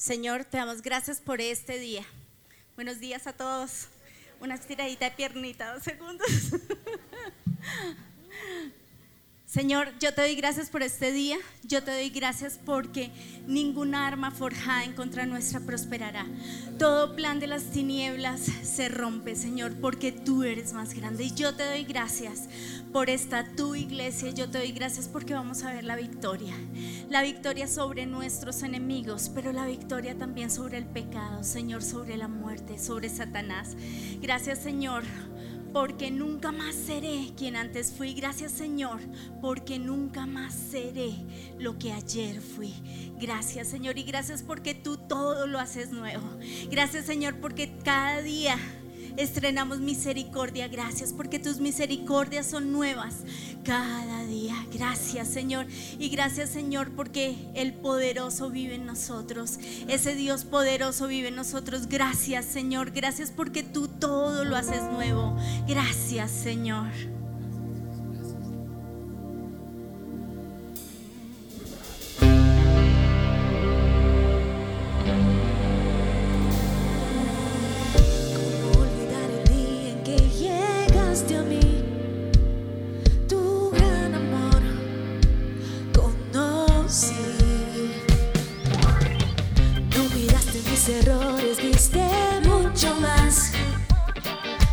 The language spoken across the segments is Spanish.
Señor, te damos gracias por este día. Buenos días a todos. Una estiradita de piernita, dos segundos. Señor, yo te doy gracias por este día. Yo te doy gracias porque ninguna arma forjada en contra nuestra prosperará. Todo plan de las tinieblas se rompe, Señor, porque tú eres más grande. Y yo te doy gracias por esta tu iglesia. Yo te doy gracias porque vamos a ver la victoria. La victoria sobre nuestros enemigos, pero la victoria también sobre el pecado, Señor, sobre la muerte, sobre Satanás. Gracias, Señor porque nunca más seré quien antes fui. Gracias Señor, porque nunca más seré lo que ayer fui. Gracias Señor y gracias porque tú todo lo haces nuevo. Gracias Señor porque cada día estrenamos misericordia. Gracias porque tus misericordias son nuevas cada día. Gracias Señor. Y gracias Señor porque el poderoso vive en nosotros. Ese Dios poderoso vive en nosotros. Gracias Señor. Gracias porque tú todo lo haces nuevo. Gracias Señor.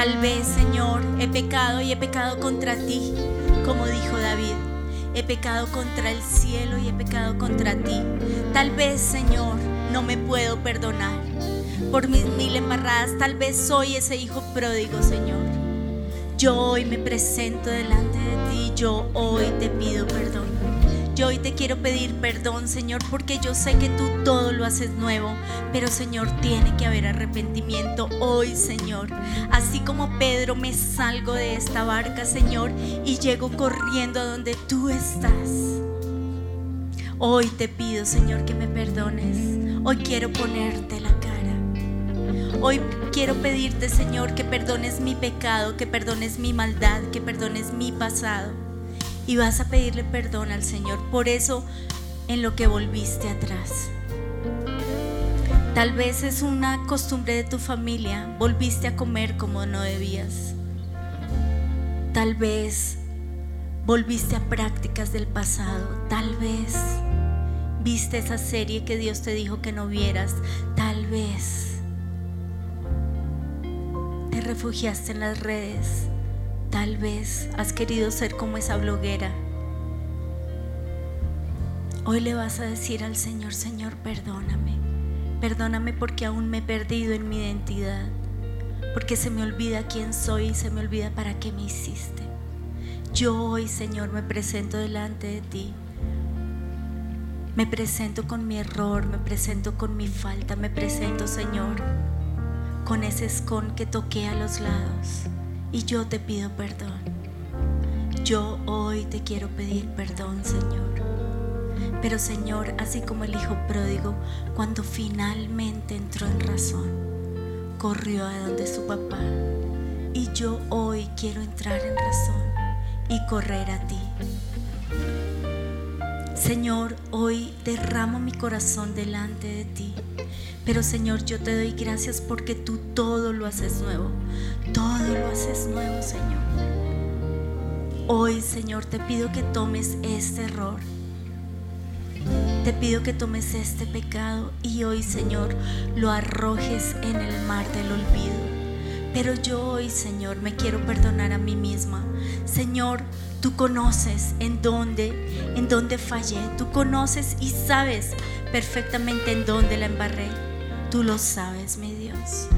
Tal vez, Señor, he pecado y he pecado contra ti, como dijo David. He pecado contra el cielo y he pecado contra ti. Tal vez, Señor, no me puedo perdonar por mis mil embarradas. Tal vez soy ese hijo pródigo, Señor. Yo hoy me presento delante de ti. Yo hoy te pido perdón. Yo hoy te quiero pedir perdón, Señor, porque yo sé que tú todo lo haces nuevo, pero Señor, tiene que haber arrepentimiento hoy, Señor. Así como Pedro, me salgo de esta barca, Señor, y llego corriendo a donde tú estás. Hoy te pido, Señor, que me perdones. Hoy quiero ponerte la cara. Hoy quiero pedirte, Señor, que perdones mi pecado, que perdones mi maldad, que perdones mi pasado y vas a pedirle perdón al Señor por eso en lo que volviste atrás. Tal vez es una costumbre de tu familia, volviste a comer como no debías. Tal vez volviste a prácticas del pasado, tal vez viste esa serie que Dios te dijo que no vieras, tal vez te refugiaste en las redes Tal vez has querido ser como esa bloguera. Hoy le vas a decir al Señor, Señor, perdóname. Perdóname porque aún me he perdido en mi identidad. Porque se me olvida quién soy y se me olvida para qué me hiciste. Yo hoy, Señor, me presento delante de ti. Me presento con mi error, me presento con mi falta, me presento, Señor, con ese escón que toqué a los lados y yo te pido perdón. Yo hoy te quiero pedir perdón, Señor. Pero Señor, así como el Hijo pródigo, cuando finalmente entró en razón, corrió a donde su papá. Y yo hoy quiero entrar en razón y correr a ti. Señor, hoy derramo mi corazón delante de ti. Pero Señor, yo te doy gracias porque tú todo lo haces nuevo. Todo lo haces nuevo, Señor. Hoy, Señor, te pido que tomes este error. Te pido que tomes este pecado y hoy, Señor, lo arrojes en el mar del olvido. Pero yo hoy, Señor, me quiero perdonar a mí misma. Señor, tú conoces en dónde, en dónde fallé. Tú conoces y sabes perfectamente en dónde la embarré. Tú lo sabes, mi Dios.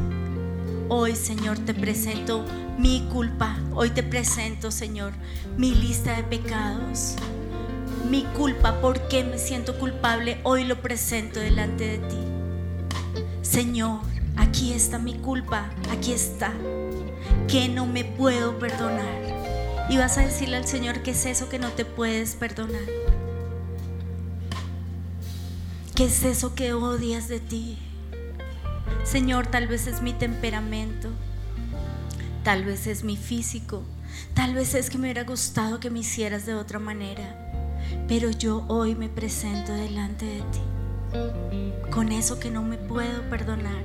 Hoy, Señor, te presento mi culpa. Hoy te presento, Señor, mi lista de pecados. Mi culpa, ¿por qué me siento culpable? Hoy lo presento delante de ti. Señor, aquí está mi culpa, aquí está, que no me puedo perdonar. Y vas a decirle al Señor qué es eso que no te puedes perdonar. ¿Qué es eso que odias de ti? Señor, tal vez es mi temperamento, tal vez es mi físico, tal vez es que me hubiera gustado que me hicieras de otra manera, pero yo hoy me presento delante de ti con eso que no me puedo perdonar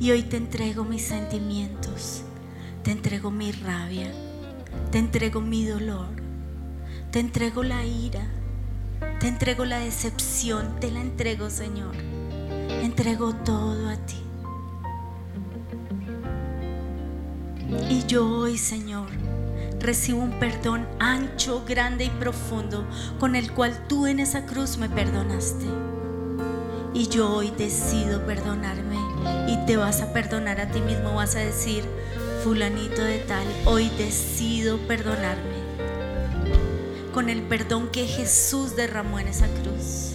y hoy te entrego mis sentimientos, te entrego mi rabia, te entrego mi dolor, te entrego la ira, te entrego la decepción, te la entrego Señor, entrego todo a ti. Y yo hoy, Señor, recibo un perdón ancho, grande y profundo con el cual tú en esa cruz me perdonaste. Y yo hoy decido perdonarme y te vas a perdonar a ti mismo, vas a decir, fulanito de tal, hoy decido perdonarme con el perdón que Jesús derramó en esa cruz.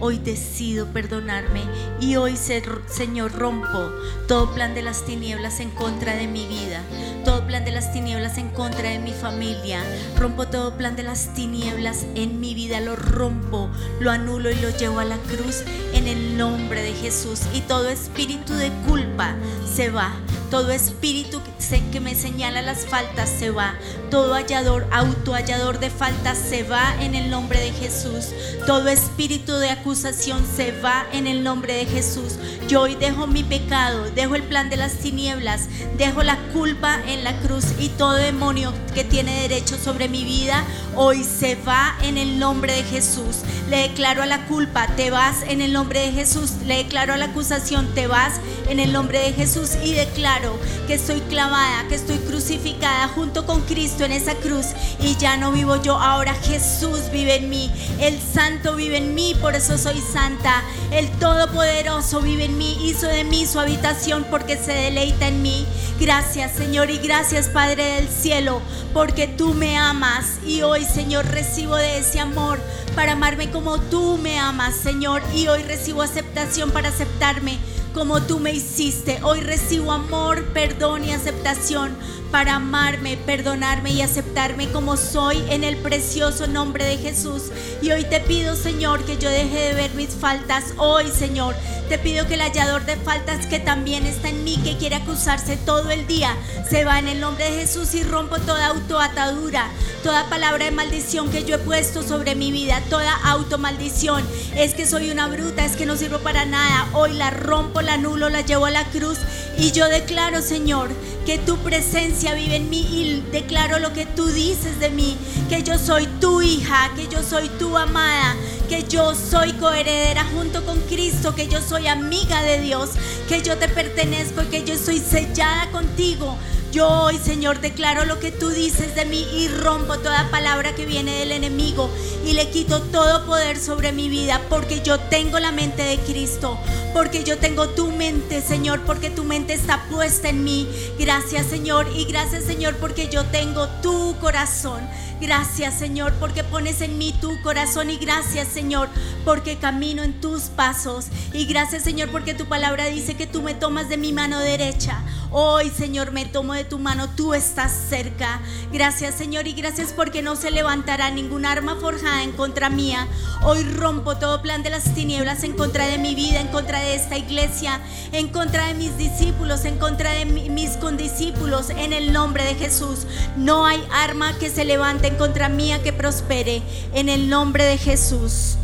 Hoy decido perdonarme y hoy, Señor, rompo todo plan de las tinieblas en contra de mi vida, todo plan de las tinieblas en contra de mi familia, rompo todo plan de las tinieblas en mi vida, lo rompo, lo anulo y lo llevo a la cruz en el nombre de Jesús. Y todo espíritu de culpa se va, todo espíritu que me señala las faltas se va, todo hallador, autohallador de faltas se va en el nombre de Jesús, todo espíritu de acusación se va en el nombre de Jesús. Yo hoy dejo mi pecado, dejo el plan de las tinieblas, dejo la culpa en la cruz y todo demonio que tiene derecho sobre mi vida, hoy se va en el nombre de Jesús. Le declaro a la culpa, te vas en el nombre de Jesús. Le declaro a la acusación, te vas en el nombre de Jesús y declaro que estoy clavada, que estoy crucificada junto con Cristo en esa cruz. Y ya no vivo yo, ahora Jesús vive en mí, el Santo vive en mí, por eso soy santa, el Todopoderoso vive en mí, hizo de mí su habitación porque se deleita en mí. Gracias Señor y gracias Padre del cielo porque tú me amas. Y hoy Señor recibo de ese amor para amarme como tú me amas Señor. Y hoy recibo aceptación para aceptarme como tú me hiciste. Hoy recibo amor, perdón y aceptación para amarme, perdonarme y aceptarme como soy en el precioso nombre de Jesús. Y hoy te pido, Señor, que yo deje de ver mis faltas. Hoy, Señor, te pido que el hallador de faltas que también está en mí, que quiere acusarse todo el día, se va en el nombre de Jesús y rompo toda autoatadura, toda palabra de maldición que yo he puesto sobre mi vida, toda automaldición. Es que soy una bruta, es que no sirvo para nada. Hoy la rompo, la anulo, la llevo a la cruz y yo declaro, Señor, que tu presencia vive en mí y declaro lo que tú dices de mí, que yo soy tu hija, que yo soy tu amada, que yo soy coheredera junto con Cristo, que yo soy amiga de Dios, que yo te pertenezco y que yo soy sellada contigo. Yo hoy, Señor, declaro lo que tú dices de mí y rompo toda palabra que viene del enemigo y le quito todo poder sobre mi vida porque yo tengo la mente de Cristo, porque yo tengo tu mente, Señor, porque tu mente está puesta en mí. Gracias, Señor, y gracias, Señor, porque yo tengo tu corazón. Gracias Señor porque pones en mí tu corazón y gracias Señor porque camino en tus pasos y gracias Señor porque tu palabra dice que tú me tomas de mi mano derecha. Hoy Señor me tomo de tu mano, tú estás cerca. Gracias Señor y gracias porque no se levantará ningún arma forjada en contra mía. Hoy rompo todo plan de las tinieblas en contra de mi vida, en contra de esta iglesia, en contra de mis discípulos, en contra de mis condiscípulos en el nombre de Jesús. No hay arma que se levante en contra mía que prospere en el nombre de Jesús.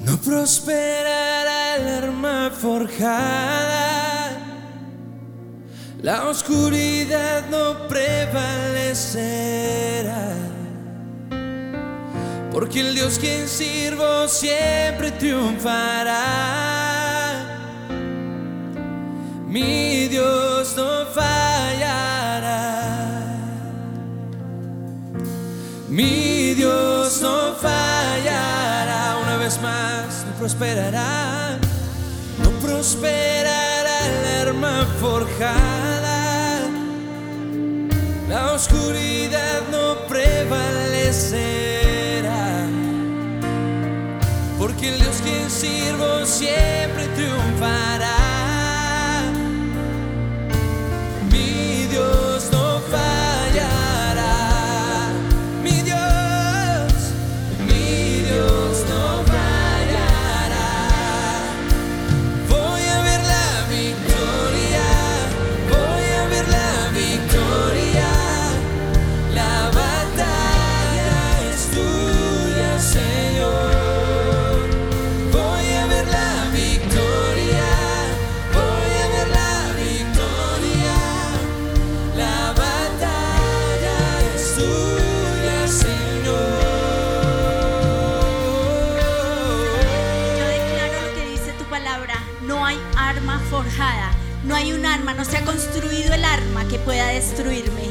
No prosperará el arma forjada, la oscuridad no prevalecerá porque el Dios quien sirvo siempre triunfará. Mi Dios no fallará. Mi Dios no fallará. Una vez más, no prosperará. No prosperará el arma forjada. La oscuridad no prevalece sirvo siempre triunfará. Se ha construido el arma que pueda destruirme.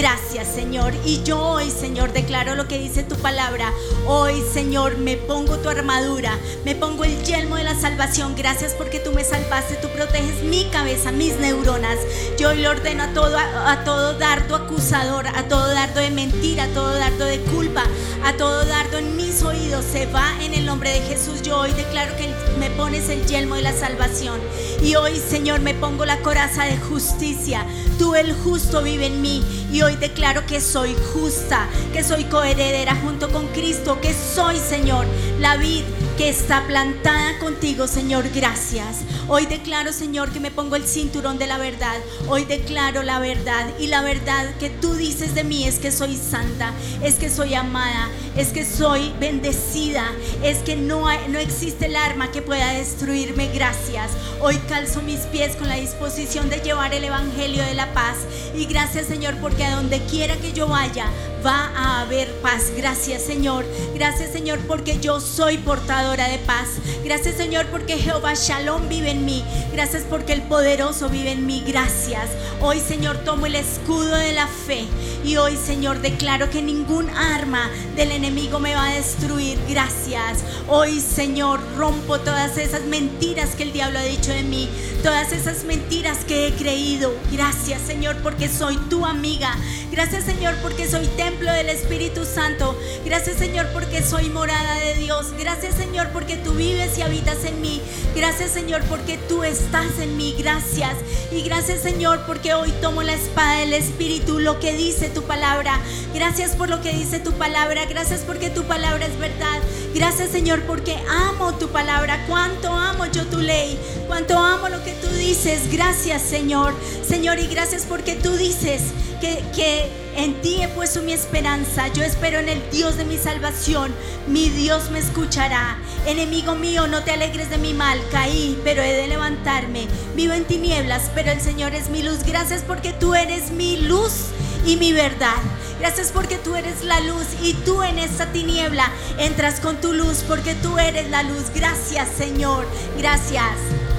Gracias Señor. Y yo hoy Señor declaro lo que dice tu palabra. Hoy Señor me pongo tu armadura, me pongo el yelmo de la salvación. Gracias porque tú me salvaste, tú proteges mi cabeza, mis neuronas. Yo hoy le ordeno a todo, a, a todo dardo acusador, a todo dardo de mentira, a todo dardo de culpa, a todo dardo en mis oídos. Se va en el nombre de Jesús. Yo hoy declaro que me pones el yelmo de la salvación. Y hoy Señor me pongo la coraza de justicia. Tú el justo vive en mí. Y hoy declaro que soy justa, que soy coheredera junto con Cristo, que soy, Señor, la vid que está plantada contigo, Señor, gracias. Hoy declaro, Señor, que me pongo el cinturón de la verdad. Hoy declaro la verdad y la verdad que tú dices de mí es que soy santa, es que soy amada, es que soy bendecida, es que no, no existe el arma que pueda destruirme. Gracias. Hoy calzo mis pies con la disposición de llevar el Evangelio de la paz. Y gracias, Señor, porque a donde quiera que yo vaya, va a haber paz. Gracias Señor. Gracias Señor porque yo soy portadora de paz. Gracias Señor porque Jehová Shalom vive en mí. Gracias porque el poderoso vive en mí. Gracias. Hoy Señor tomo el escudo de la fe. Y hoy Señor declaro que ningún arma del enemigo me va a destruir. Gracias. Hoy Señor rompo todas esas mentiras que el diablo ha dicho de mí. Todas esas mentiras que he creído. Gracias Señor porque soy tu amiga. Gracias Señor porque soy templo del Espíritu Santo. Gracias Señor porque soy morada de Dios. Gracias Señor porque tú vives y habitas en mí. Gracias Señor porque tú estás en mí. Gracias. Y gracias Señor porque hoy tomo la espada del Espíritu, lo que dice tu palabra. Gracias por lo que dice tu palabra. Gracias porque tu palabra es verdad. Gracias Señor porque amo tu palabra. Cuánto amo yo tu ley. Cuánto amo lo que tú dices. Gracias Señor. Señor y gracias porque tú dices que, en ti he puesto mi esperanza. Yo espero en el Dios de mi salvación. Mi Dios me escuchará. Enemigo mío, no te alegres de mi mal. Caí, pero he de levantarme. Vivo en tinieblas, pero el Señor es mi luz. Gracias porque tú eres mi luz y mi verdad. Gracias porque tú eres la luz y tú en esta tiniebla entras con tu luz porque tú eres la luz. Gracias Señor. Gracias.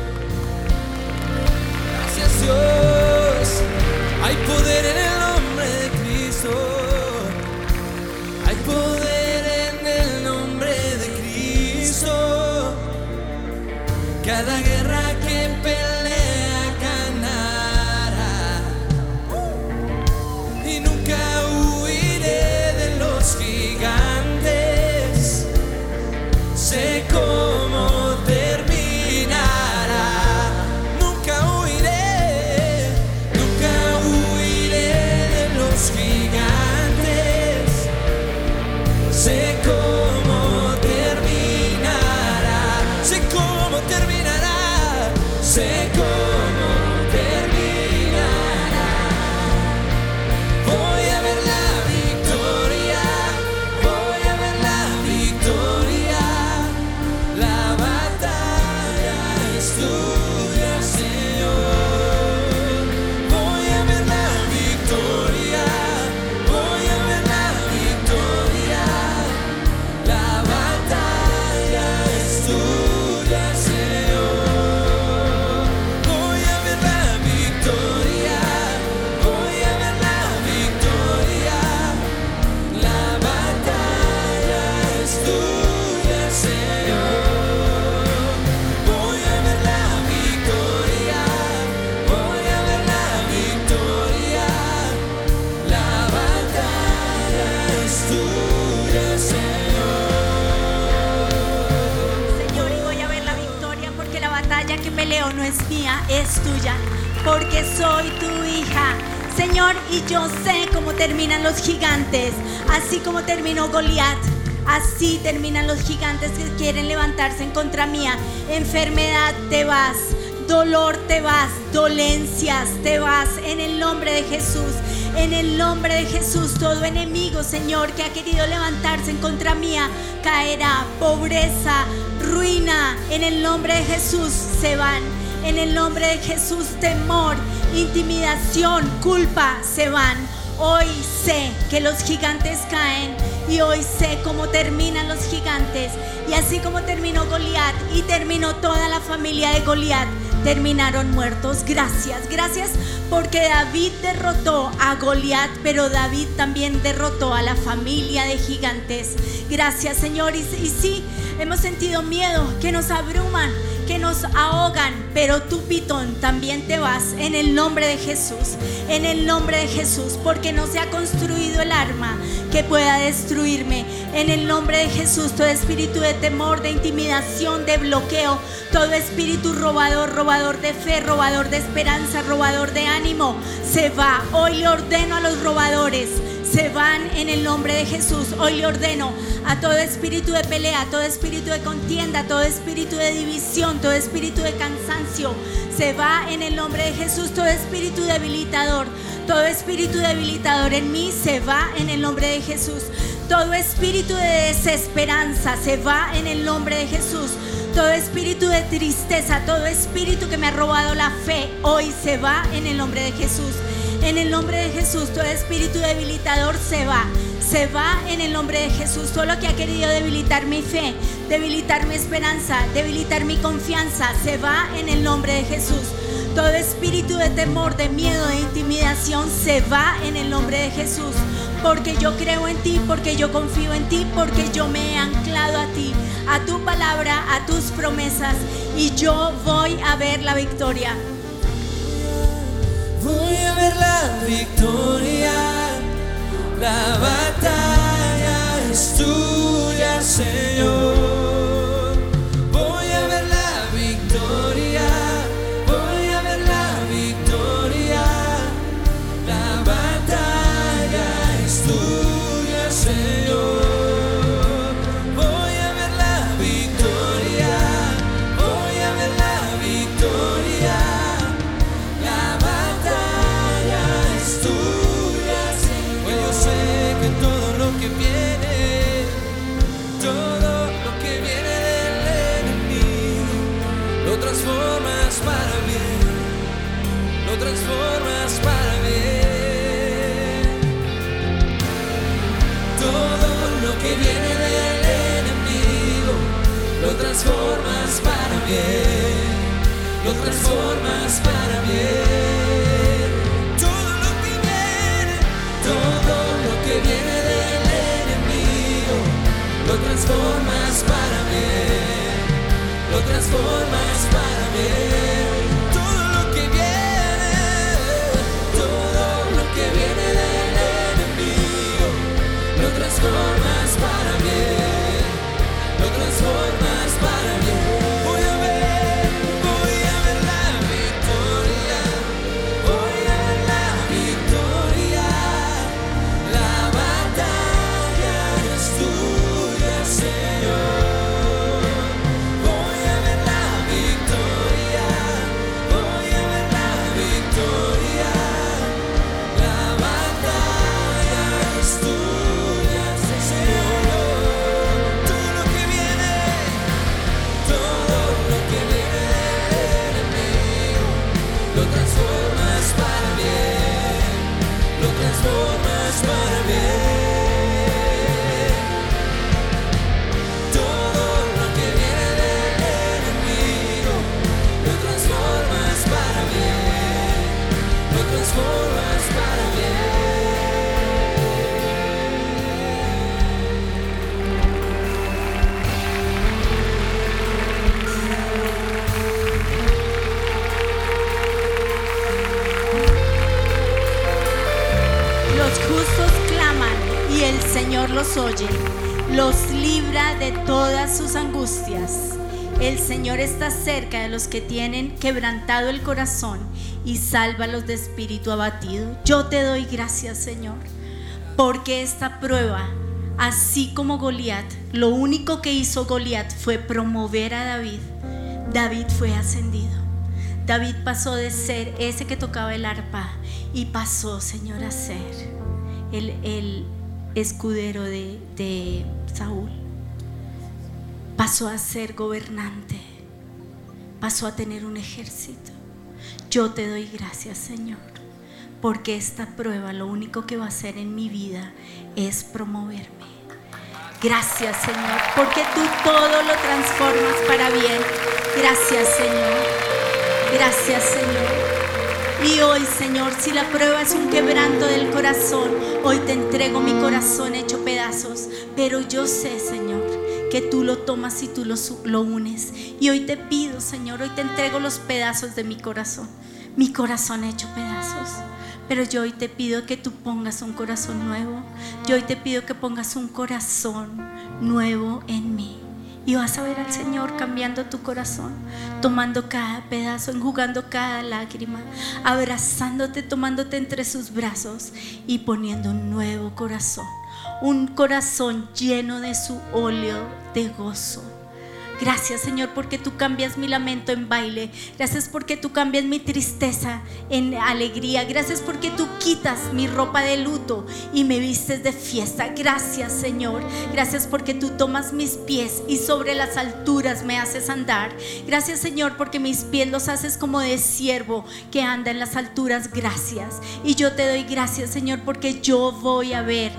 Dios. Hay poder en el nombre de Cristo. Hay poder en el nombre de Cristo. Cada guerra que pelea en contra mía. Enfermedad, te vas. Dolor, te vas. Dolencias, te vas. En el nombre de Jesús. En el nombre de Jesús, todo enemigo, Señor, que ha querido levantarse en contra mía, caerá. Pobreza, ruina, en el nombre de Jesús se van. En el nombre de Jesús, temor, intimidación, culpa se van. Hoy sé que los gigantes caen y hoy sé cómo terminan los gigantes. Y así como terminó Goliat y terminó toda la familia de Goliat, terminaron muertos. Gracias, gracias porque David derrotó a Goliat, pero David también derrotó a la familia de gigantes. Gracias, Señor. Y, y sí, hemos sentido miedo que nos abruman, que nos ahogan, pero tú, Pitón, también te vas en el nombre de Jesús, en el nombre de Jesús, porque no se ha construido el arma que pueda destruirme. En el nombre de Jesús, todo espíritu de temor, de intimidación, de bloqueo, todo espíritu robador, robador de fe, robador de esperanza, robador de ánimo, se va. Hoy le ordeno a los robadores, se van en el nombre de Jesús. Hoy le ordeno a todo espíritu de pelea, todo espíritu de contienda, todo espíritu de división, todo espíritu de cansancio, se va en el nombre de Jesús. Todo espíritu debilitador, todo espíritu debilitador en mí se va en el nombre de Jesús. Todo espíritu de desesperanza se va en el nombre de Jesús. Todo espíritu de tristeza, todo espíritu que me ha robado la fe, hoy se va en el nombre de Jesús. En el nombre de Jesús, todo espíritu debilitador se va. Se va en el nombre de Jesús. Todo lo que ha querido debilitar mi fe, debilitar mi esperanza, debilitar mi confianza, se va en el nombre de Jesús. Todo espíritu de temor, de miedo, de intimidación, se va en el nombre de Jesús. Porque yo creo en ti, porque yo confío en ti, porque yo me he anclado a ti, a tu palabra, a tus promesas. Y yo voy a ver la victoria. Voy a ver la victoria, la batalla es tuya, Señor. Señor está cerca de los que tienen quebrantado el corazón y sálvalos de espíritu abatido. Yo te doy gracias, Señor, porque esta prueba, así como Goliat, lo único que hizo Goliat fue promover a David. David fue ascendido. David pasó de ser ese que tocaba el arpa y pasó, Señor, a ser el, el escudero de, de Saúl. Pasó a ser gobernante. Pasó a tener un ejército. Yo te doy gracias, Señor, porque esta prueba lo único que va a hacer en mi vida es promoverme. Gracias, Señor, porque tú todo lo transformas para bien. Gracias, Señor. Gracias, Señor. Y hoy, Señor, si la prueba es un quebranto del corazón, hoy te entrego mi corazón hecho pedazos. Pero yo sé, Señor, que tú lo tomas y tú lo, lo unes. Y hoy te pido, Señor, hoy te entrego los pedazos de mi corazón. Mi corazón hecho pedazos. Pero yo hoy te pido que tú pongas un corazón nuevo. Yo hoy te pido que pongas un corazón nuevo en mí. Y vas a ver al Señor cambiando tu corazón, tomando cada pedazo, enjugando cada lágrima, abrazándote, tomándote entre sus brazos y poniendo un nuevo corazón, un corazón lleno de su óleo de gozo. Gracias Señor porque tú cambias mi lamento en baile. Gracias porque tú cambias mi tristeza en alegría. Gracias porque tú quitas mi ropa de luto y me vistes de fiesta. Gracias Señor. Gracias porque tú tomas mis pies y sobre las alturas me haces andar. Gracias Señor porque mis pies los haces como de siervo que anda en las alturas. Gracias. Y yo te doy gracias Señor porque yo voy a ver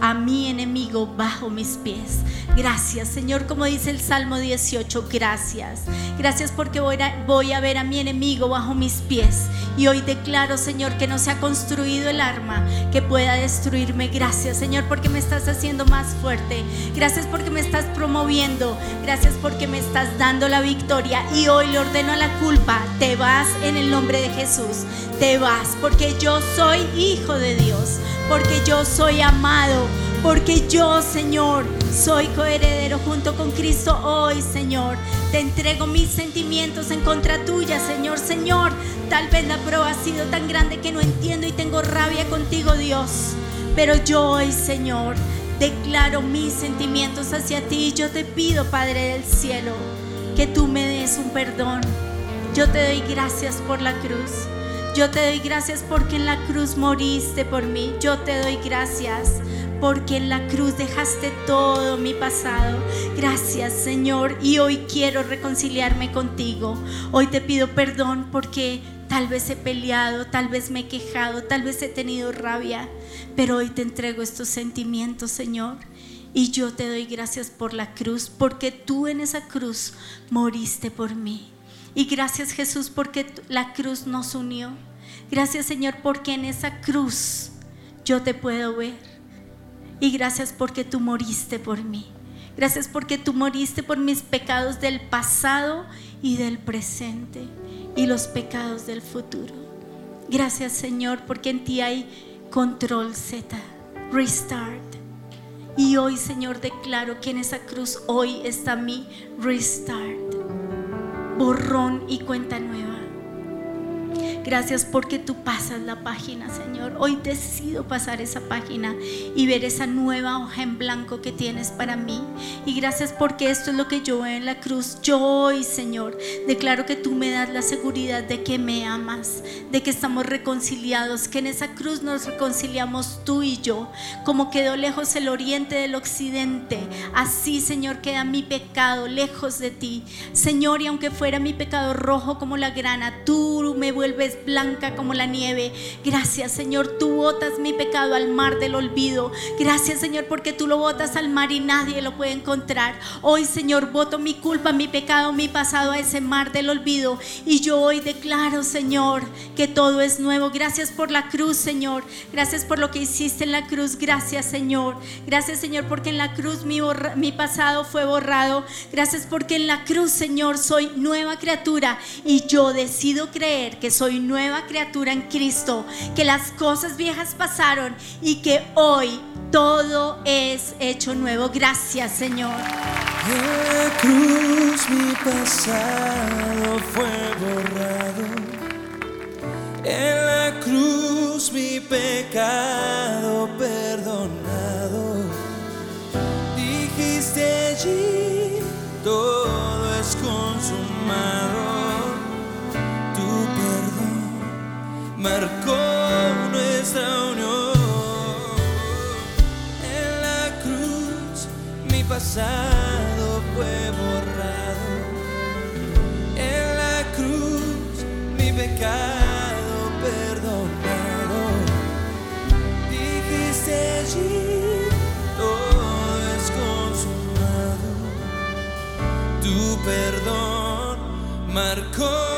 a mi enemigo bajo mis pies. Gracias, Señor, como dice el Salmo 18, gracias. Gracias porque voy a, voy a ver a mi enemigo bajo mis pies. Y hoy declaro, Señor, que no se ha construido el arma que pueda destruirme. Gracias, Señor, porque me estás haciendo más fuerte. Gracias porque me estás promoviendo. Gracias porque me estás dando la victoria. Y hoy le ordeno a la culpa, te vas en el nombre de Jesús. Te vas porque yo soy hijo de Dios. Porque yo soy amado porque yo, Señor, soy coheredero junto con Cristo hoy, Señor. Te entrego mis sentimientos en contra tuya, Señor. Señor, tal vez la prueba ha sido tan grande que no entiendo y tengo rabia contigo, Dios. Pero yo hoy, Señor, declaro mis sentimientos hacia ti. Yo te pido, Padre del cielo, que tú me des un perdón. Yo te doy gracias por la cruz. Yo te doy gracias porque en la cruz moriste por mí. Yo te doy gracias porque en la cruz dejaste todo mi pasado. Gracias Señor y hoy quiero reconciliarme contigo. Hoy te pido perdón porque tal vez he peleado, tal vez me he quejado, tal vez he tenido rabia, pero hoy te entrego estos sentimientos Señor. Y yo te doy gracias por la cruz, porque tú en esa cruz moriste por mí. Y gracias Jesús porque la cruz nos unió. Gracias Señor porque en esa cruz yo te puedo ver. Y gracias porque tú moriste por mí. Gracias porque tú moriste por mis pecados del pasado y del presente y los pecados del futuro. Gracias Señor porque en ti hay control Z, restart. Y hoy Señor declaro que en esa cruz hoy está mi restart, borrón y cuenta nueva. Gracias porque tú pasas la página, Señor. Hoy decido pasar esa página y ver esa nueva hoja en blanco que tienes para mí. Y gracias porque esto es lo que yo veo en la cruz. Yo hoy, Señor, declaro que tú me das la seguridad de que me amas, de que estamos reconciliados, que en esa cruz nos reconciliamos tú y yo. Como quedó lejos el oriente del occidente, así, Señor, queda mi pecado lejos de ti. Señor, y aunque fuera mi pecado rojo como la grana, tú me vuelves blanca como la nieve. Gracias, Señor, tú botas mi pecado al mar del olvido. Gracias, Señor, porque tú lo botas al mar y nadie lo puede encontrar. Hoy, Señor, voto mi culpa, mi pecado, mi pasado a ese mar del olvido. Y yo hoy declaro, Señor, que todo es nuevo. Gracias por la cruz, Señor. Gracias por lo que hiciste en la cruz. Gracias, Señor. Gracias, Señor, porque en la cruz mi, mi pasado fue borrado. Gracias porque en la cruz, Señor, soy nueva criatura y yo decido creer que soy nueva criatura en Cristo, que las cosas viejas pasaron y que hoy todo es hecho nuevo. Gracias, Señor. La cruz mi pasado fue borrado. En la cruz mi pecado perdonado. Dijiste allí, todo es consumado. Marcó nuestra unión. En la cruz mi pasado fue borrado. En la cruz mi pecado perdonado. Dijiste allí todo es consumado. Tu perdón marcó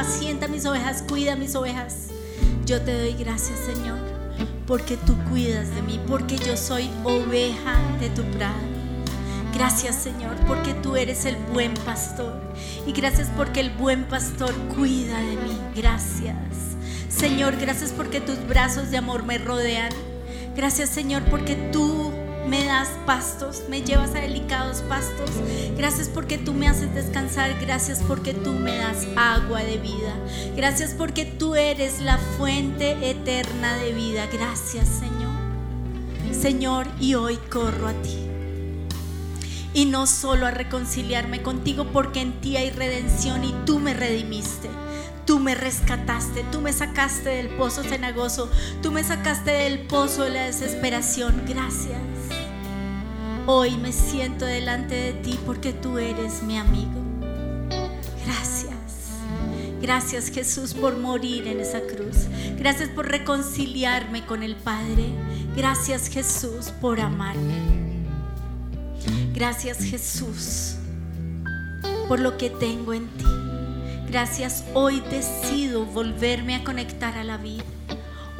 apacienta mis ovejas, cuida mis ovejas. Yo te doy gracias, Señor, porque tú cuidas de mí, porque yo soy oveja de tu prado. Gracias Señor porque tú eres el buen pastor y gracias porque el buen pastor cuida de mí. Gracias. Señor, gracias porque tus brazos de amor me rodean. Gracias Señor porque tú me das pastos, me llevas a delicados pastos. Gracias porque tú me haces descansar. Gracias porque tú me das agua de vida. Gracias porque tú eres la fuente eterna de vida. Gracias Señor. Señor, y hoy corro a ti y no solo a reconciliarme contigo porque en ti hay redención y tú me redimiste. Tú me rescataste, tú me sacaste del pozo cenagoso, tú me sacaste del pozo de la desesperación. Gracias. Hoy me siento delante de ti porque tú eres mi amigo. Gracias. Gracias Jesús por morir en esa cruz. Gracias por reconciliarme con el Padre. Gracias Jesús por amarme. Gracias Jesús por lo que tengo en ti. Gracias, hoy decido volverme a conectar a la vida.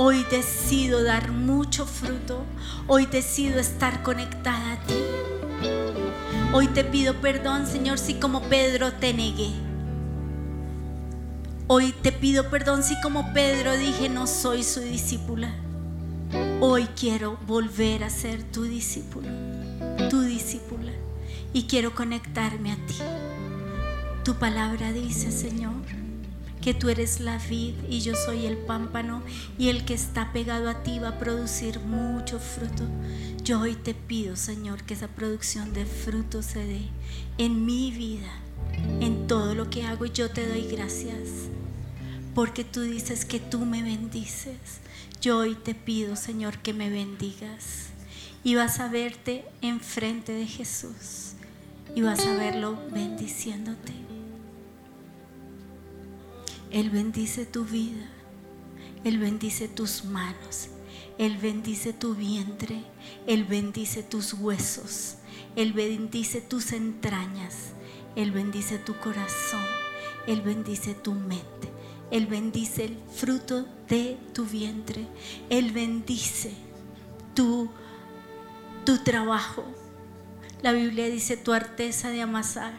Hoy decido dar mucho fruto. Hoy decido estar conectada a ti. Hoy te pido perdón, Señor, si como Pedro te negué. Hoy te pido perdón si como Pedro dije no soy su discípula. Hoy quiero volver a ser tu discípulo, tu discípula. Y quiero conectarme a ti. Tu palabra dice, Señor, que tú eres la vid y yo soy el pámpano y el que está pegado a ti va a producir mucho fruto. Yo hoy te pido, Señor, que esa producción de fruto se dé en mi vida, en todo lo que hago y yo te doy gracias porque tú dices que tú me bendices. Yo hoy te pido, Señor, que me bendigas. Y vas a verte enfrente de Jesús y vas a verlo bendiciéndote. Él bendice tu vida, Él bendice tus manos, Él bendice tu vientre, Él bendice tus huesos, Él bendice tus entrañas, Él bendice tu corazón, Él bendice tu mente. Él bendice el fruto de tu vientre. Él bendice tu, tu trabajo. La Biblia dice tu arteza de amasar,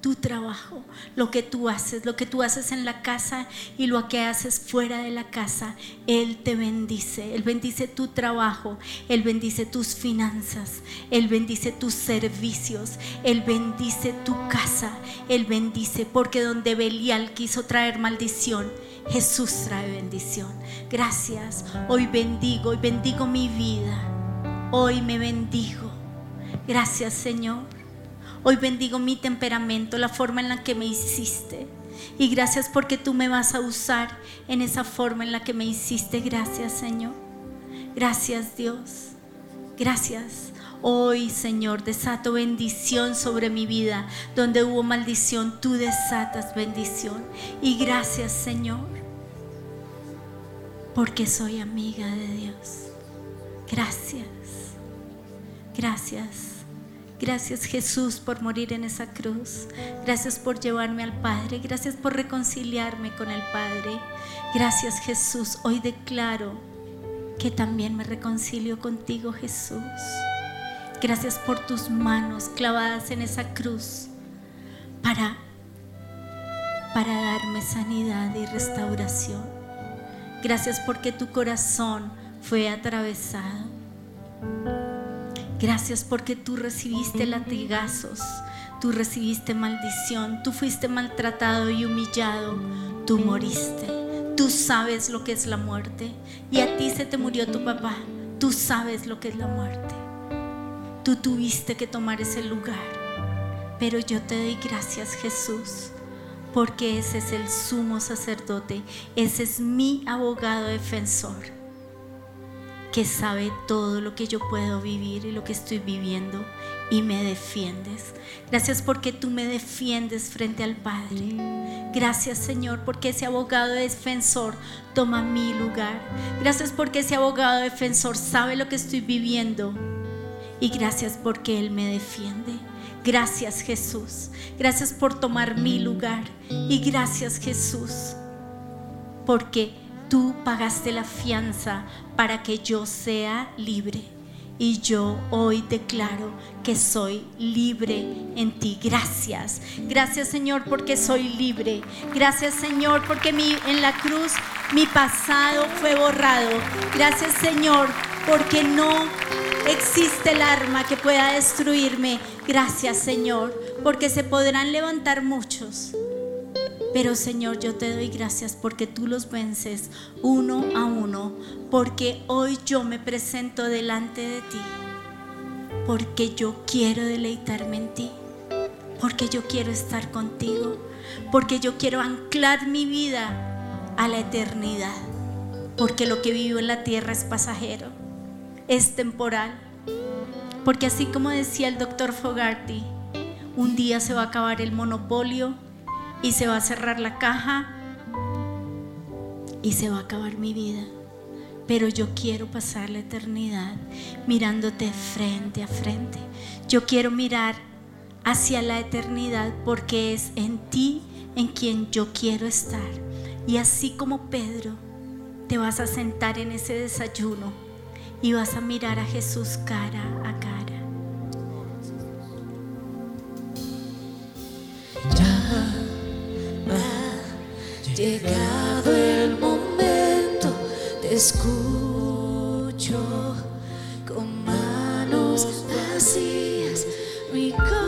tu trabajo, lo que tú haces, lo que tú haces en la casa y lo que haces fuera de la casa. Él te bendice. Él bendice tu trabajo. Él bendice tus finanzas. Él bendice tus servicios. Él bendice tu casa. Él bendice porque donde Belial quiso traer maldición, Jesús trae bendición. Gracias. Hoy bendigo y bendigo mi vida. Hoy me bendigo. Gracias Señor. Hoy bendigo mi temperamento, la forma en la que me hiciste. Y gracias porque tú me vas a usar en esa forma en la que me hiciste. Gracias Señor. Gracias Dios. Gracias. Hoy, Señor, desato bendición sobre mi vida. Donde hubo maldición, tú desatas bendición. Y gracias, Señor, porque soy amiga de Dios. Gracias. Gracias. Gracias Jesús por morir en esa cruz. Gracias por llevarme al Padre. Gracias por reconciliarme con el Padre. Gracias Jesús. Hoy declaro que también me reconcilio contigo Jesús. Gracias por tus manos clavadas en esa cruz para, para darme sanidad y restauración. Gracias porque tu corazón fue atravesado. Gracias porque tú recibiste latigazos, tú recibiste maldición, tú fuiste maltratado y humillado, tú moriste. Tú sabes lo que es la muerte y a ti se te murió tu papá. Tú sabes lo que es la muerte. Tú tuviste que tomar ese lugar. Pero yo te doy gracias Jesús, porque ese es el sumo sacerdote, ese es mi abogado defensor, que sabe todo lo que yo puedo vivir y lo que estoy viviendo y me defiendes. Gracias porque tú me defiendes frente al Padre. Gracias Señor porque ese abogado defensor toma mi lugar. Gracias porque ese abogado defensor sabe lo que estoy viviendo y gracias porque Él me defiende. Gracias Jesús. Gracias por tomar mi lugar. Y gracias Jesús porque tú pagaste la fianza para que yo sea libre. Y yo hoy declaro que soy libre en ti. Gracias. Gracias Señor porque soy libre. Gracias Señor porque en la cruz mi pasado fue borrado. Gracias Señor porque no existe el arma que pueda destruirme. Gracias Señor porque se podrán levantar muchos. Pero Señor, yo te doy gracias porque tú los vences uno a uno, porque hoy yo me presento delante de ti, porque yo quiero deleitarme en ti, porque yo quiero estar contigo, porque yo quiero anclar mi vida a la eternidad, porque lo que vivo en la tierra es pasajero, es temporal, porque así como decía el doctor Fogarty, un día se va a acabar el monopolio y se va a cerrar la caja y se va a acabar mi vida. Pero yo quiero pasar la eternidad mirándote frente a frente. Yo quiero mirar hacia la eternidad porque es en ti en quien yo quiero estar. Y así como Pedro, te vas a sentar en ese desayuno y vas a mirar a Jesús cara a cara. Llegado el momento, te escucho con manos vacías, mi corazón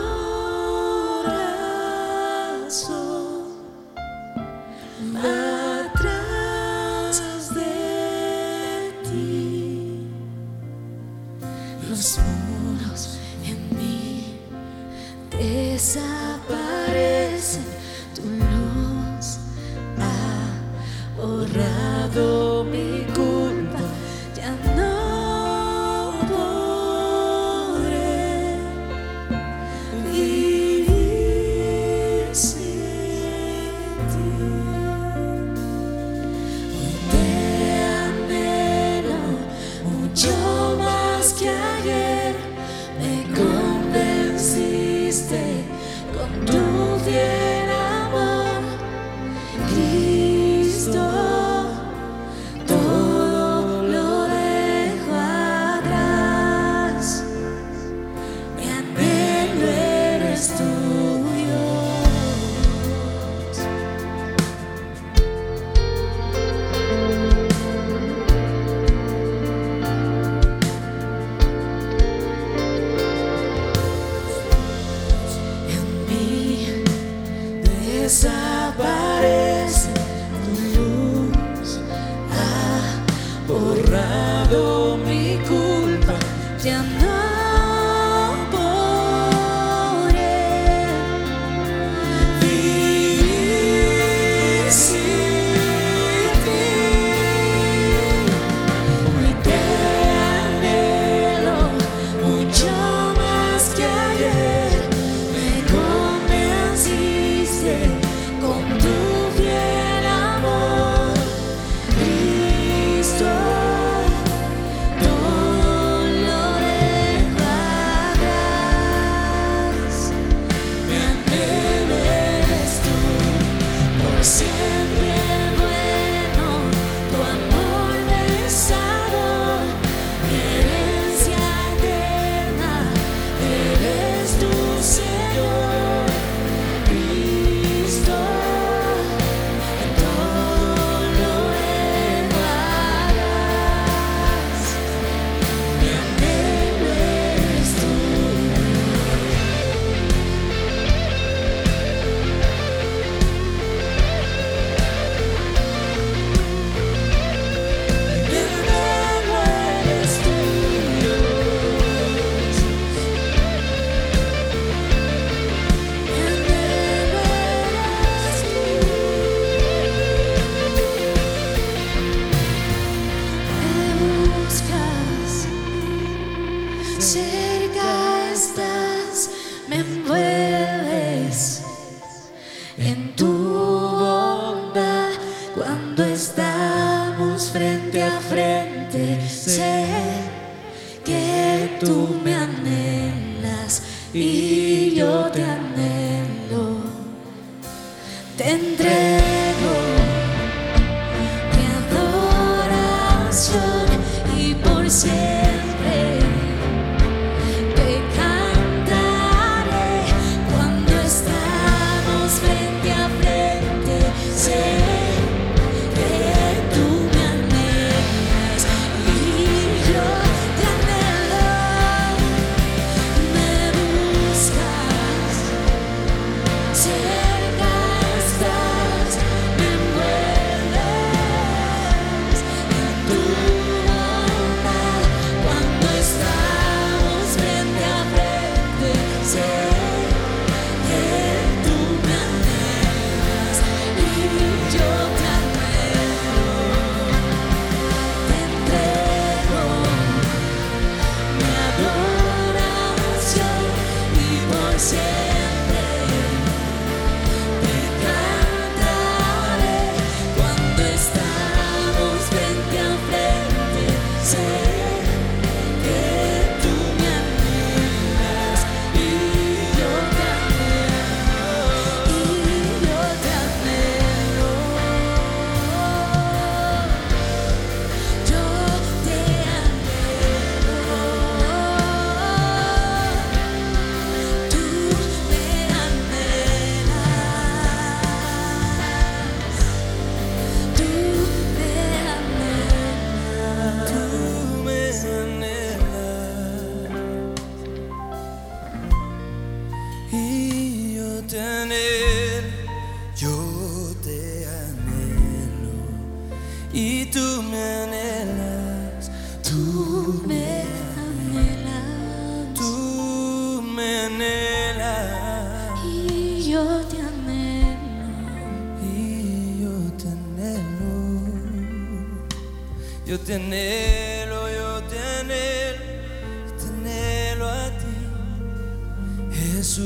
Jesús.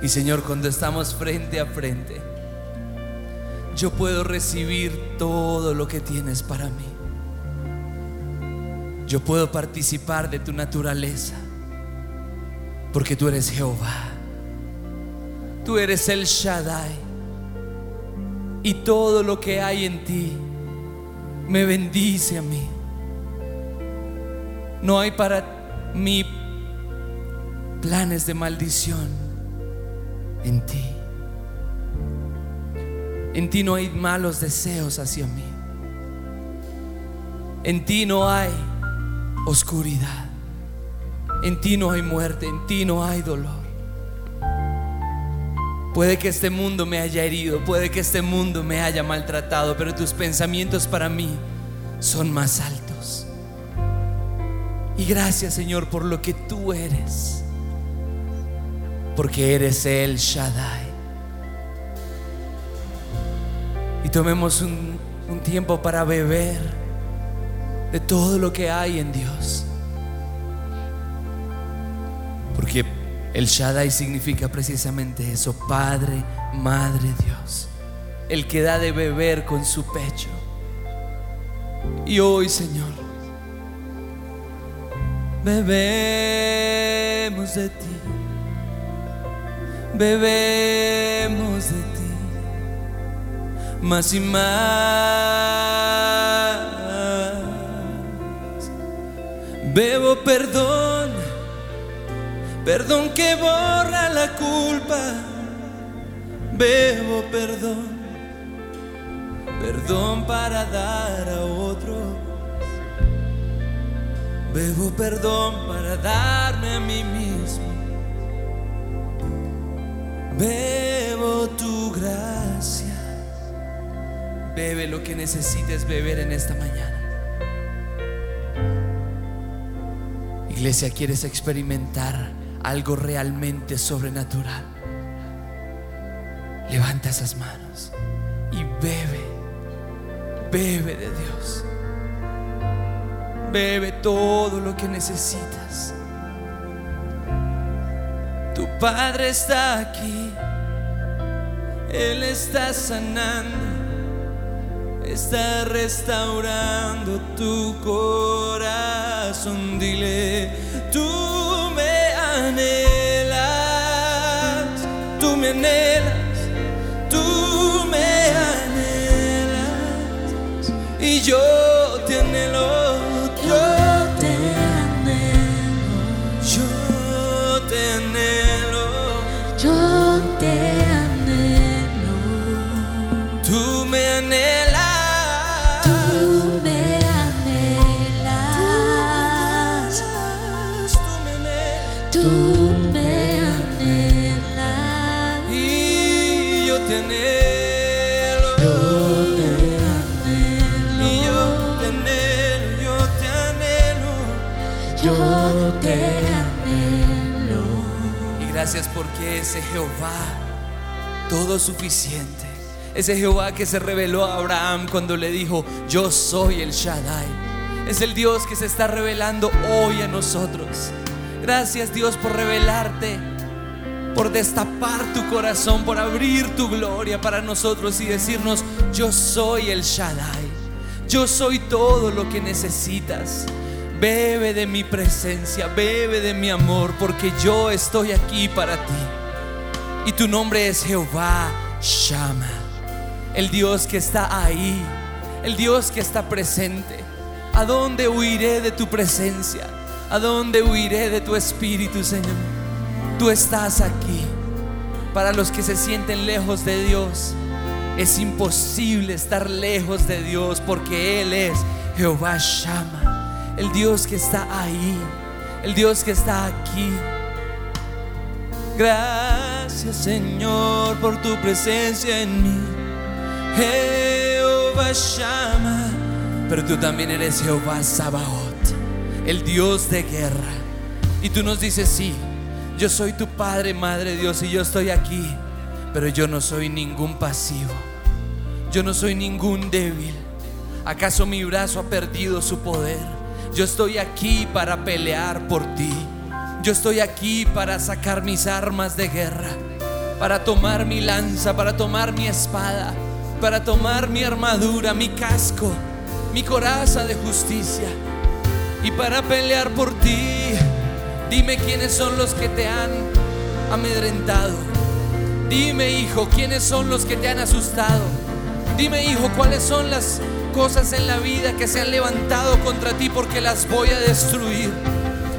Y Señor, cuando estamos frente a frente, yo puedo recibir todo lo que tienes para mí. Yo puedo participar de tu naturaleza, porque tú eres Jehová. Tú eres el Shaddai. Y todo lo que hay en ti me bendice a mí. No hay para mí planes de maldición en ti. En ti no hay malos deseos hacia mí. En ti no hay oscuridad. En ti no hay muerte, en ti no hay dolor. Puede que este mundo me haya herido, puede que este mundo me haya maltratado, pero tus pensamientos para mí son más altos. Y gracias Señor por lo que tú eres, porque eres el Shaddai. Y tomemos un, un tiempo para beber de todo lo que hay en Dios. Porque el Shaddai significa precisamente eso, Padre, Madre Dios, el que da de beber con su pecho. Y hoy, Señor, bebemos de ti, bebemos de ti, más y más. Bebo perdón Perdón que borra la culpa. Bebo perdón. Perdón para dar a otro. Bebo perdón para darme a mí mismo. Bebo tu gracia. Bebe lo que necesites beber en esta mañana. Iglesia, ¿quieres experimentar algo realmente sobrenatural? Levanta esas manos y bebe, bebe de Dios. Bebe todo lo que necesitas. Tu Padre está aquí. Él está sanando. Está restaurando tu corazón. Dile, tú me anhelas. Tú me anhelas. Tú me anhelas. Y yo ese Jehová, todo suficiente, ese Jehová que se reveló a Abraham cuando le dijo, yo soy el Shaddai, es el Dios que se está revelando hoy a nosotros. Gracias Dios por revelarte, por destapar tu corazón, por abrir tu gloria para nosotros y decirnos, yo soy el Shaddai, yo soy todo lo que necesitas. Bebe de mi presencia, bebe de mi amor, porque yo estoy aquí para ti. Y tu nombre es Jehová Shama, el Dios que está ahí, el Dios que está presente. ¿A dónde huiré de tu presencia? ¿A dónde huiré de tu espíritu, Señor? Tú estás aquí. Para los que se sienten lejos de Dios, es imposible estar lejos de Dios porque Él es Jehová Shama, el Dios que está ahí, el Dios que está aquí. Gracias Señor por tu presencia en mí. Jehová Shama, pero tú también eres Jehová Sabaoth, el Dios de guerra. Y tú nos dices, sí, yo soy tu Padre, Madre Dios, y yo estoy aquí. Pero yo no soy ningún pasivo. Yo no soy ningún débil. ¿Acaso mi brazo ha perdido su poder? Yo estoy aquí para pelear por ti. Yo estoy aquí para sacar mis armas de guerra, para tomar mi lanza, para tomar mi espada, para tomar mi armadura, mi casco, mi coraza de justicia y para pelear por ti. Dime quiénes son los que te han amedrentado. Dime, hijo, quiénes son los que te han asustado. Dime, hijo, cuáles son las cosas en la vida que se han levantado contra ti porque las voy a destruir.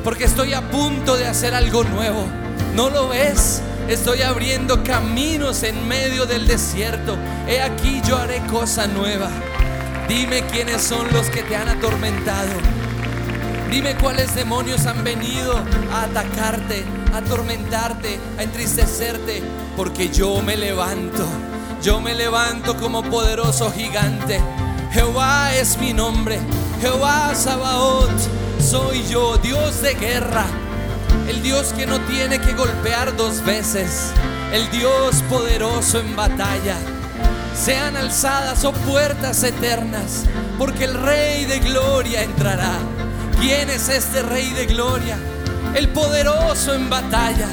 Porque estoy a punto de hacer algo nuevo. ¿No lo ves? Estoy abriendo caminos en medio del desierto. He aquí yo haré cosa nueva. Dime quiénes son los que te han atormentado. Dime cuáles demonios han venido a atacarte, a atormentarte, a entristecerte, porque yo me levanto. Yo me levanto como poderoso gigante. Jehová es mi nombre. Jehová Sabaoth. Soy yo, Dios de guerra. El Dios que no tiene que golpear dos veces. El Dios poderoso en batalla. Sean alzadas o puertas eternas, porque el Rey de Gloria entrará. ¿Quién es este Rey de Gloria? El poderoso en batalla.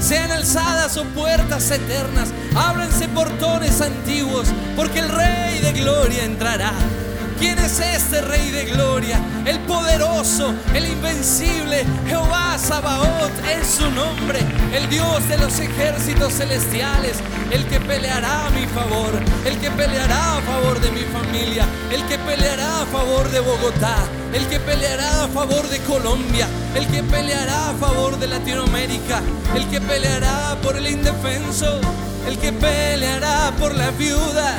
Sean alzadas o puertas eternas, ábranse portones antiguos, porque el Rey de Gloria entrará. ¿Quién es este Rey de Gloria? El poderoso, el invencible, Jehová Sabaoth es su nombre, el Dios de los ejércitos celestiales, el que peleará a mi favor, el que peleará a favor de mi familia, el que peleará a favor de Bogotá, el que peleará a favor de Colombia, el que peleará a favor de Latinoamérica, el que peleará por el indefenso, el que peleará por la viuda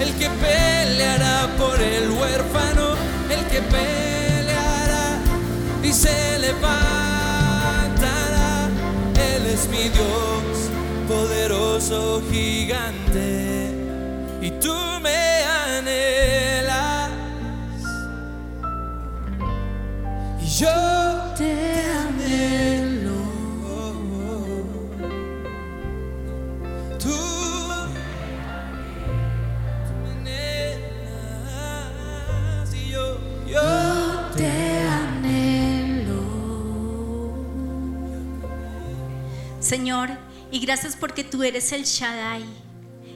el que peleará por el huérfano, el que peleará y se levantará. Él es mi Dios, poderoso gigante, y tú me anhelas. Y yo Te anhelo. Señor, y gracias porque tú eres el Shaddai,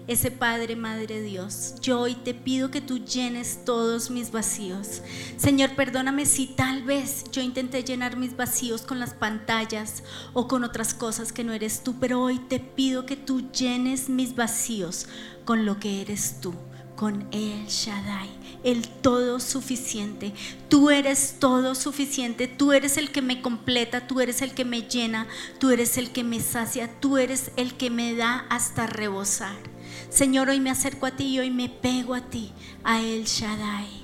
ese Padre, Madre Dios. Yo hoy te pido que tú llenes todos mis vacíos. Señor, perdóname si tal vez yo intenté llenar mis vacíos con las pantallas o con otras cosas que no eres tú, pero hoy te pido que tú llenes mis vacíos con lo que eres tú con el Shaddai, el todo suficiente. Tú eres todo suficiente, tú eres el que me completa, tú eres el que me llena, tú eres el que me sacia, tú eres el que me da hasta rebosar. Señor, hoy me acerco a ti y hoy me pego a ti, a el Shaddai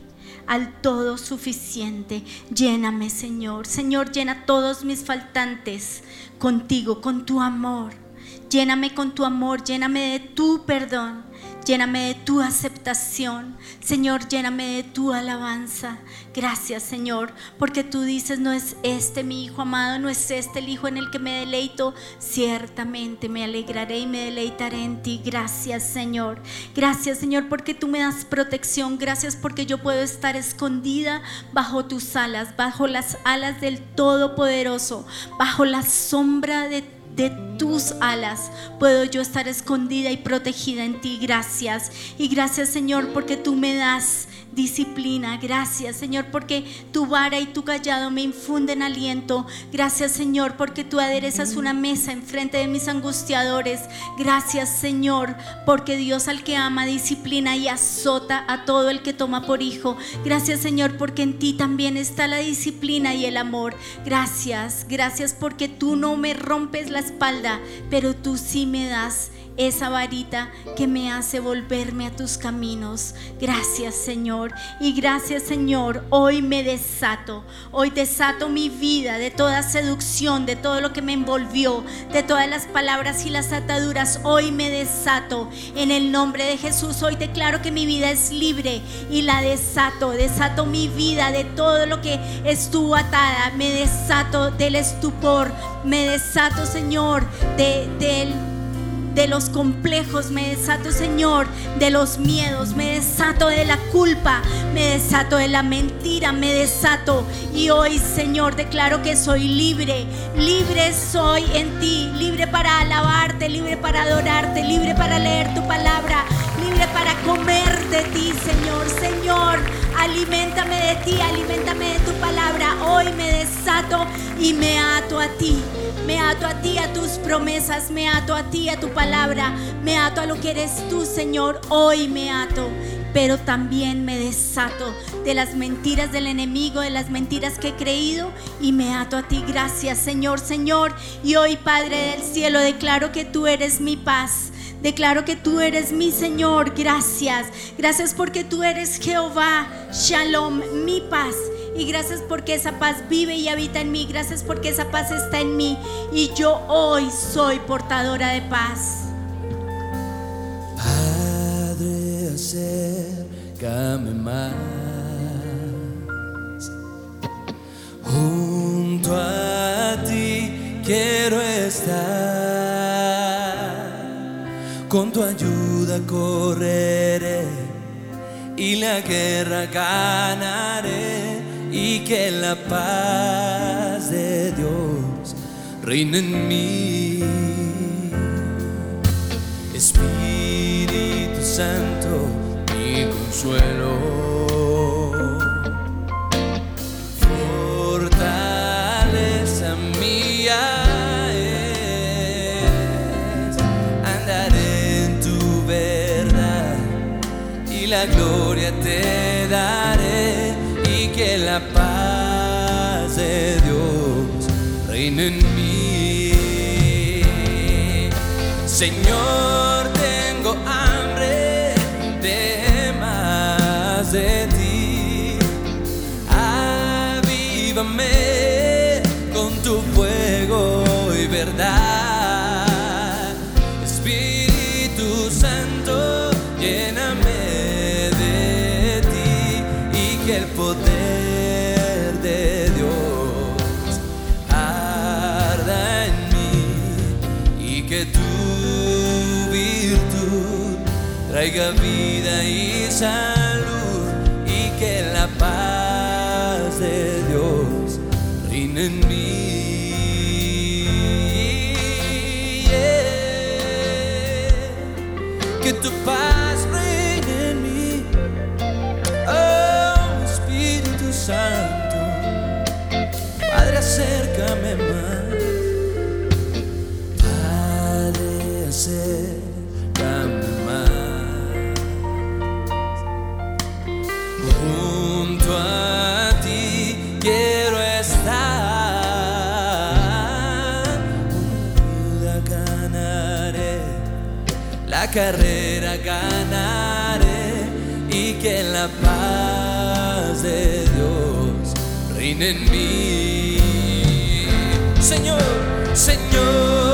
al todo suficiente. Lléname, Señor. Señor, llena todos mis faltantes contigo, con tu amor. Lléname con tu amor, lléname de tu perdón. Lléname de tu aceptación. Señor, lléname de tu alabanza. Gracias, Señor, porque tú dices, no es este mi Hijo amado, no es este el Hijo en el que me deleito. Ciertamente me alegraré y me deleitaré en ti. Gracias, Señor. Gracias, Señor, porque tú me das protección. Gracias porque yo puedo estar escondida bajo tus alas, bajo las alas del Todopoderoso, bajo la sombra de de tus alas puedo yo estar escondida y protegida en ti. Gracias. Y gracias Señor porque tú me das disciplina. Gracias Señor porque tu vara y tu callado me infunden aliento. Gracias Señor porque tú aderezas una mesa enfrente de mis angustiadores. Gracias Señor porque Dios al que ama disciplina y azota a todo el que toma por hijo. Gracias Señor porque en ti también está la disciplina y el amor. Gracias, gracias porque tú no me rompes la espalda, pero tú sí me das esa varita que me hace volverme a tus caminos. Gracias Señor. Y gracias Señor, hoy me desato. Hoy desato mi vida de toda seducción, de todo lo que me envolvió, de todas las palabras y las ataduras. Hoy me desato. En el nombre de Jesús, hoy declaro que mi vida es libre y la desato. Desato mi vida de todo lo que estuvo atada. Me desato del estupor. Me desato, Señor, de, del de los complejos, me desato, Señor, de los miedos, me desato de la culpa, me desato de la mentira, me desato. Y hoy, Señor, declaro que soy libre, libre soy en ti, libre para alabarte, libre para adorarte, libre para leer tu palabra, libre para comer de ti, Señor. Señor, aliméntame de ti, aliméntame de tu palabra. Hoy me desato y me ato a ti. Me ato a ti, a tus promesas, me ato a ti, a tu palabra, me ato a lo que eres tú, Señor. Hoy me ato, pero también me desato de las mentiras del enemigo, de las mentiras que he creído y me ato a ti. Gracias, Señor, Señor. Y hoy, Padre del cielo, declaro que tú eres mi paz. Declaro que tú eres mi Señor. Gracias. Gracias porque tú eres Jehová. Shalom, mi paz. Y gracias porque esa paz vive y habita en mí. Gracias porque esa paz está en mí. Y yo hoy soy portadora de paz. Padre, acércame más. Junto a ti quiero estar. Con tu ayuda correré y la guerra ganaré. Y que la paz de Dios reine en mí. Espíritu Santo, mi consuelo. En mí. Señor, tengo hambre de más de ti. Avívame con tu fuego y verdad. Traiga vida y salud y que la paz de Dios reine en mí. Que tu paz carrera ganaré y que la paz de Dios reine en mí. Señor, Señor,